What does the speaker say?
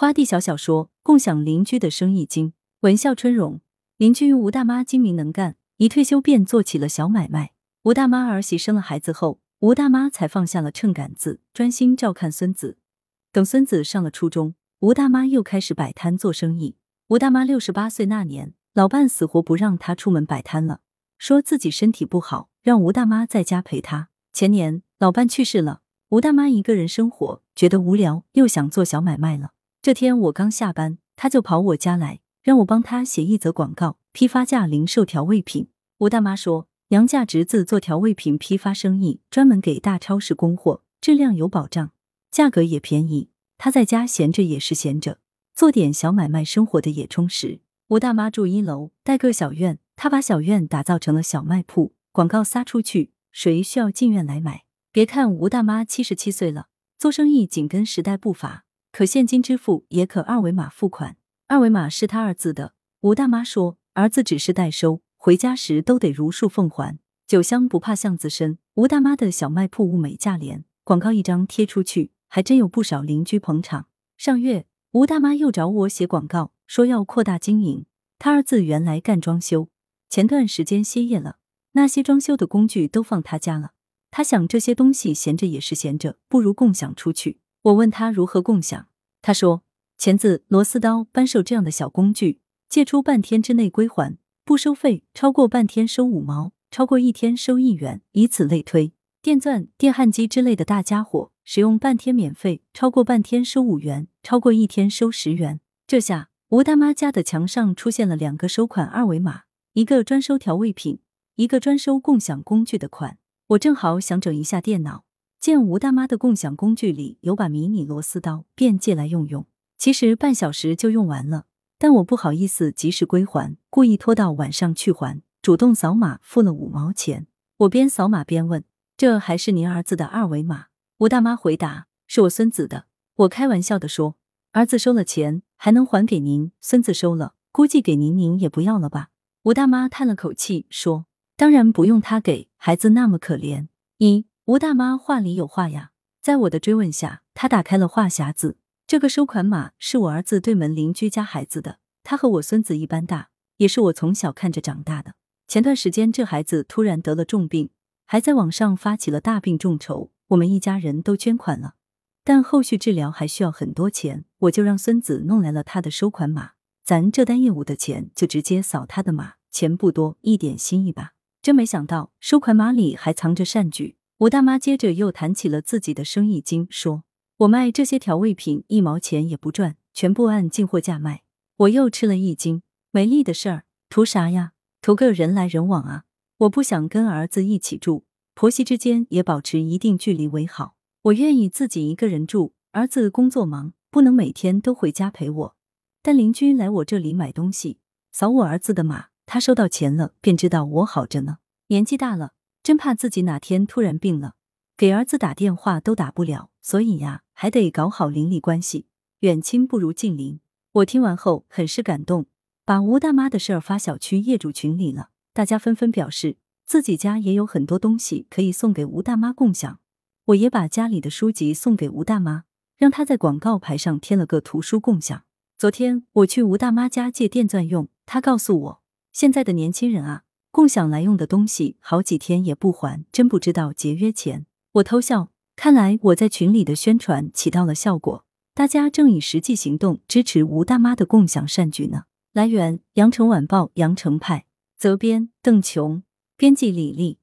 花地小小说共享邻居的生意经，文笑春荣。邻居吴大妈精明能干，一退休便做起了小买卖。吴大妈儿媳生了孩子后，吴大妈才放下了秤杆子，专心照看孙子。等孙子上了初中，吴大妈又开始摆摊做生意。吴大妈六十八岁那年，老伴死活不让她出门摆摊了，说自己身体不好，让吴大妈在家陪她。前年老伴去世了，吴大妈一个人生活，觉得无聊，又想做小买卖了。这天我刚下班，他就跑我家来，让我帮他写一则广告，批发价零售调味品。吴大妈说，娘家侄子做调味品批发生意，专门给大超市供货，质量有保障，价格也便宜。他在家闲着也是闲着，做点小买卖，生活的也充实。吴大妈住一楼，带个小院，她把小院打造成了小卖铺，广告撒出去。谁需要进院来买？别看吴大妈七十七岁了，做生意紧跟时代步伐，可现金支付，也可二维码付款。二维码是他儿子的。吴大妈说，儿子只是代收，回家时都得如数奉还。酒香不怕巷子深，吴大妈的小卖铺物美价廉，广告一张贴出去，还真有不少邻居捧场。上月，吴大妈又找我写广告，说要扩大经营。他儿子原来干装修，前段时间歇业了。那些装修的工具都放他家了，他想这些东西闲着也是闲着，不如共享出去。我问他如何共享，他说：钳子、螺丝刀、扳手这样的小工具，借出半天之内归还，不收费；超过半天收五毛，超过一天收一元，以此类推。电钻、电焊机之类的大家伙，使用半天免费，超过半天收五元，超过一天收十元。这下吴大妈家的墙上出现了两个收款二维码，一个专收调味品。一个专收共享工具的款，我正好想整一下电脑，见吴大妈的共享工具里有把迷你螺丝刀，便借来用用。其实半小时就用完了，但我不好意思及时归还，故意拖到晚上去还，主动扫码付了五毛钱。我边扫码边问：“这还是您儿子的二维码？”吴大妈回答：“是我孙子的。”我开玩笑的说：“儿子收了钱还能还给您，孙子收了估计给您您也不要了吧？”吴大妈叹了口气说。当然不用他给孩子那么可怜。一吴大妈话里有话呀，在我的追问下，他打开了话匣子。这个收款码是我儿子对门邻居家孩子的，他和我孙子一般大，也是我从小看着长大的。前段时间这孩子突然得了重病，还在网上发起了大病众筹，我们一家人都捐款了，但后续治疗还需要很多钱，我就让孙子弄来了他的收款码，咱这单业务的钱就直接扫他的码，钱不多，一点心意吧。真没想到，收款码里还藏着善举。吴大妈接着又谈起了自己的生意经，说：“我卖这些调味品一毛钱也不赚，全部按进货价卖。”我又吃了一惊，没利的事儿，图啥呀？图个人来人往啊！我不想跟儿子一起住，婆媳之间也保持一定距离为好。我愿意自己一个人住，儿子工作忙，不能每天都回家陪我。但邻居来我这里买东西，扫我儿子的码。他收到钱了，便知道我好着呢。年纪大了，真怕自己哪天突然病了，给儿子打电话都打不了。所以呀，还得搞好邻里关系，远亲不如近邻。我听完后很是感动，把吴大妈的事儿发小区业主群里了，大家纷纷表示自己家也有很多东西可以送给吴大妈共享。我也把家里的书籍送给吴大妈，让她在广告牌上贴了个图书共享。昨天我去吴大妈家借电钻用，她告诉我。现在的年轻人啊，共享来用的东西好几天也不还，真不知道节约钱。我偷笑，看来我在群里的宣传起到了效果，大家正以实际行动支持吴大妈的共享善举呢。来源：羊城晚报羊城派，责编：邓琼，编辑：李丽。